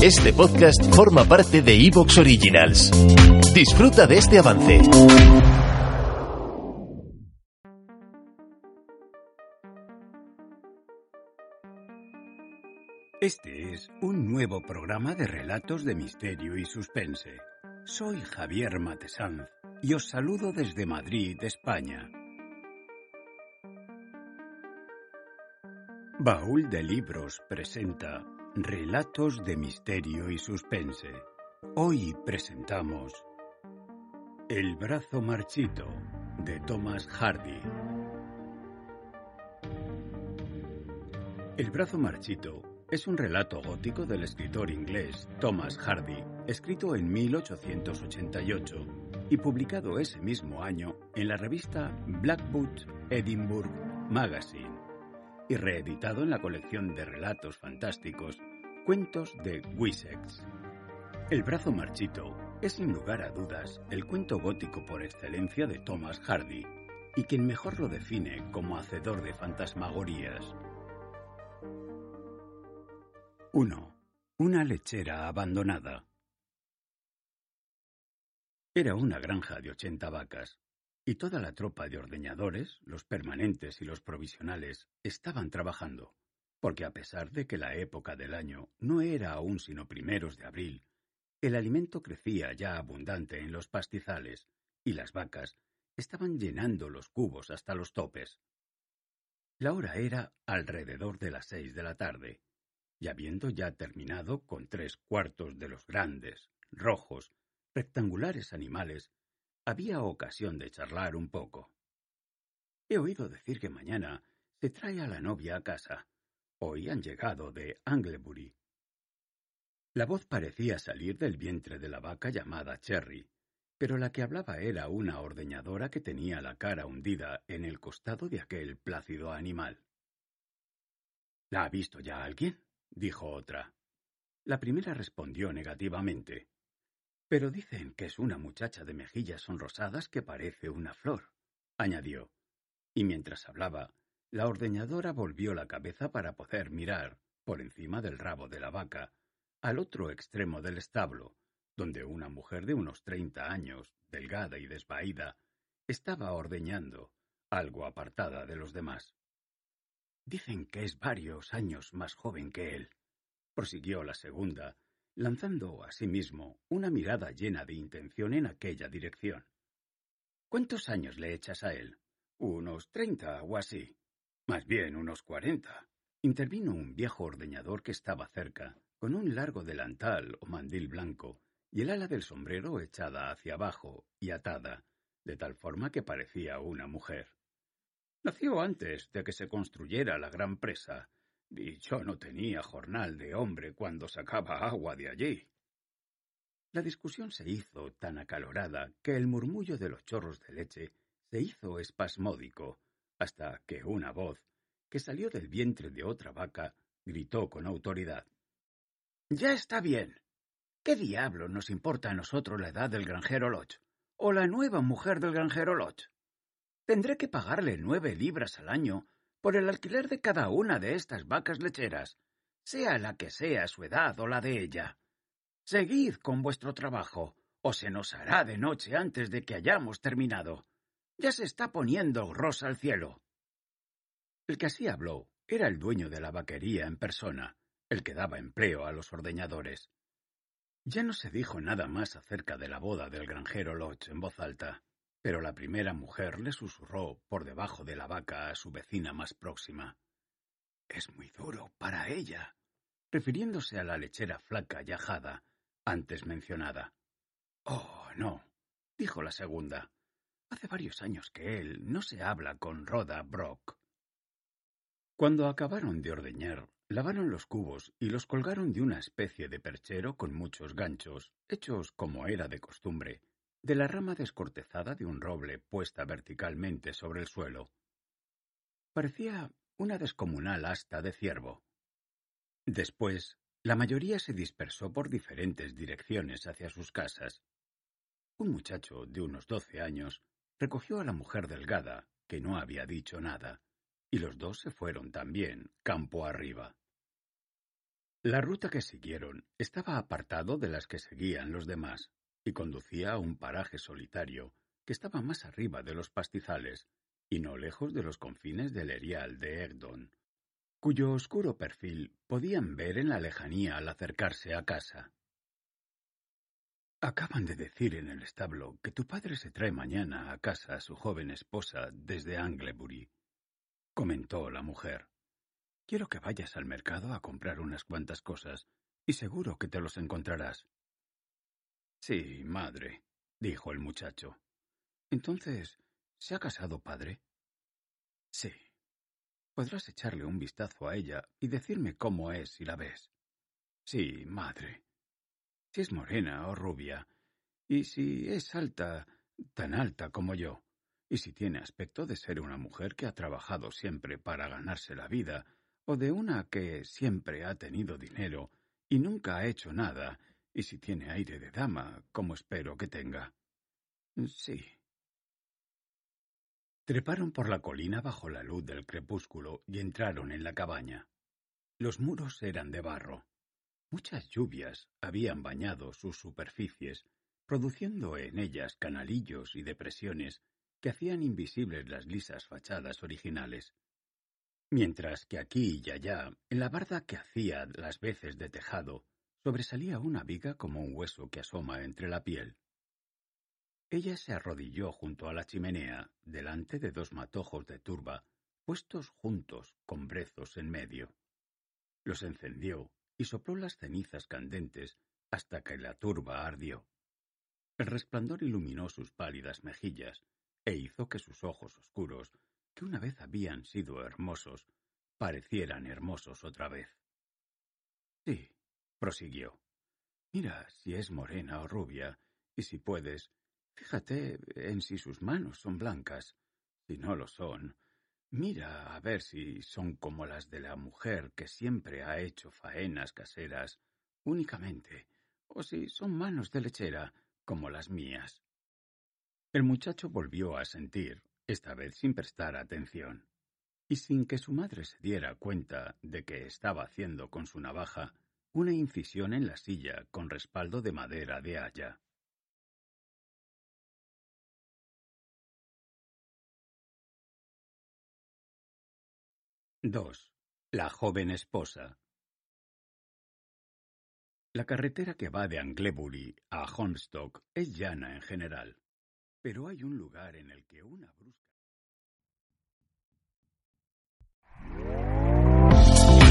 Este podcast forma parte de Evox Originals. Disfruta de este avance. Este es un nuevo programa de relatos de misterio y suspense. Soy Javier Matesanz y os saludo desde Madrid, España. Baúl de Libros presenta Relatos de Misterio y Suspense. Hoy presentamos El brazo marchito de Thomas Hardy. El brazo marchito es un relato gótico del escritor inglés Thomas Hardy, escrito en 1888 y publicado ese mismo año en la revista Blackwood Edinburgh Magazine y reeditado en la colección de relatos fantásticos Cuentos de Wessex. El brazo marchito es sin lugar a dudas el cuento gótico por excelencia de Thomas Hardy y quien mejor lo define como hacedor de fantasmagorías. 1. Una lechera abandonada. Era una granja de ochenta vacas, y toda la tropa de ordeñadores, los permanentes y los provisionales, estaban trabajando, porque a pesar de que la época del año no era aún sino primeros de abril, el alimento crecía ya abundante en los pastizales, y las vacas estaban llenando los cubos hasta los topes. La hora era alrededor de las seis de la tarde, y habiendo ya terminado con tres cuartos de los grandes, rojos, rectangulares animales, había ocasión de charlar un poco. He oído decir que mañana se trae a la novia a casa. Hoy han llegado de Anglebury. La voz parecía salir del vientre de la vaca llamada Cherry, pero la que hablaba era una ordeñadora que tenía la cara hundida en el costado de aquel plácido animal. ¿La ha visto ya alguien? dijo otra. La primera respondió negativamente. Pero dicen que es una muchacha de mejillas sonrosadas que parece una flor, añadió. Y mientras hablaba, la ordeñadora volvió la cabeza para poder mirar, por encima del rabo de la vaca, al otro extremo del establo, donde una mujer de unos treinta años, delgada y desvaída, estaba ordeñando, algo apartada de los demás. Dicen que es varios años más joven que él, prosiguió la segunda, lanzando a sí mismo una mirada llena de intención en aquella dirección. ¿Cuántos años le echas a él? Unos treinta o así. Más bien unos cuarenta. Intervino un viejo ordeñador que estaba cerca, con un largo delantal o mandil blanco, y el ala del sombrero echada hacia abajo y atada, de tal forma que parecía una mujer. Nació antes de que se construyera la gran presa, y yo no tenía jornal de hombre cuando sacaba agua de allí. La discusión se hizo tan acalorada que el murmullo de los chorros de leche se hizo espasmódico, hasta que una voz, que salió del vientre de otra vaca, gritó con autoridad. Ya está bien. ¿Qué diablo nos importa a nosotros la edad del granjero Lodge? ¿O la nueva mujer del granjero Lodge? Tendré que pagarle nueve libras al año por el alquiler de cada una de estas vacas lecheras, sea la que sea su edad o la de ella. Seguid con vuestro trabajo, o se nos hará de noche antes de que hayamos terminado. Ya se está poniendo rosa al cielo. El que así habló era el dueño de la vaquería en persona, el que daba empleo a los ordeñadores. Ya no se dijo nada más acerca de la boda del granjero Lodge en voz alta pero la primera mujer le susurró por debajo de la vaca a su vecina más próxima. Es muy duro para ella, refiriéndose a la lechera flaca y ajada, antes mencionada. Oh, no, dijo la segunda. Hace varios años que él no se habla con Rhoda Brock. Cuando acabaron de ordeñar, lavaron los cubos y los colgaron de una especie de perchero con muchos ganchos, hechos como era de costumbre, de la rama descortezada de un roble puesta verticalmente sobre el suelo. Parecía una descomunal asta de ciervo. Después, la mayoría se dispersó por diferentes direcciones hacia sus casas. Un muchacho de unos doce años recogió a la mujer delgada, que no había dicho nada, y los dos se fueron también, campo arriba. La ruta que siguieron estaba apartado de las que seguían los demás y conducía a un paraje solitario que estaba más arriba de los pastizales y no lejos de los confines del erial de Egdon, cuyo oscuro perfil podían ver en la lejanía al acercarse a casa. Acaban de decir en el establo que tu padre se trae mañana a casa a su joven esposa desde Anglebury, comentó la mujer. Quiero que vayas al mercado a comprar unas cuantas cosas, y seguro que te los encontrarás. Sí, madre, dijo el muchacho. Entonces, ¿se ha casado padre? Sí. Podrás echarle un vistazo a ella y decirme cómo es si la ves. Sí, madre si es morena o rubia, y si es alta, tan alta como yo, y si tiene aspecto de ser una mujer que ha trabajado siempre para ganarse la vida, o de una que siempre ha tenido dinero y nunca ha hecho nada, y si tiene aire de dama, como espero que tenga. Sí. Treparon por la colina bajo la luz del crepúsculo y entraron en la cabaña. Los muros eran de barro. Muchas lluvias habían bañado sus superficies, produciendo en ellas canalillos y depresiones que hacían invisibles las lisas fachadas originales. Mientras que aquí y allá, en la barda que hacía las veces de tejado, sobresalía una viga como un hueso que asoma entre la piel. Ella se arrodilló junto a la chimenea, delante de dos matojos de turba, puestos juntos con brezos en medio. Los encendió y sopló las cenizas candentes hasta que la turba ardió. El resplandor iluminó sus pálidas mejillas e hizo que sus ojos oscuros, que una vez habían sido hermosos, parecieran hermosos otra vez. Sí, prosiguió. Mira si es morena o rubia, y si puedes, fíjate en si sus manos son blancas. Si no lo son, Mira a ver si son como las de la mujer que siempre ha hecho faenas caseras únicamente, o si son manos de lechera como las mías. El muchacho volvió a sentir, esta vez sin prestar atención, y sin que su madre se diera cuenta de que estaba haciendo con su navaja una incisión en la silla con respaldo de madera de haya. 2. La joven esposa. La carretera que va de Anglebury a Holmstock es llana en general, pero hay un lugar en el que una brusca.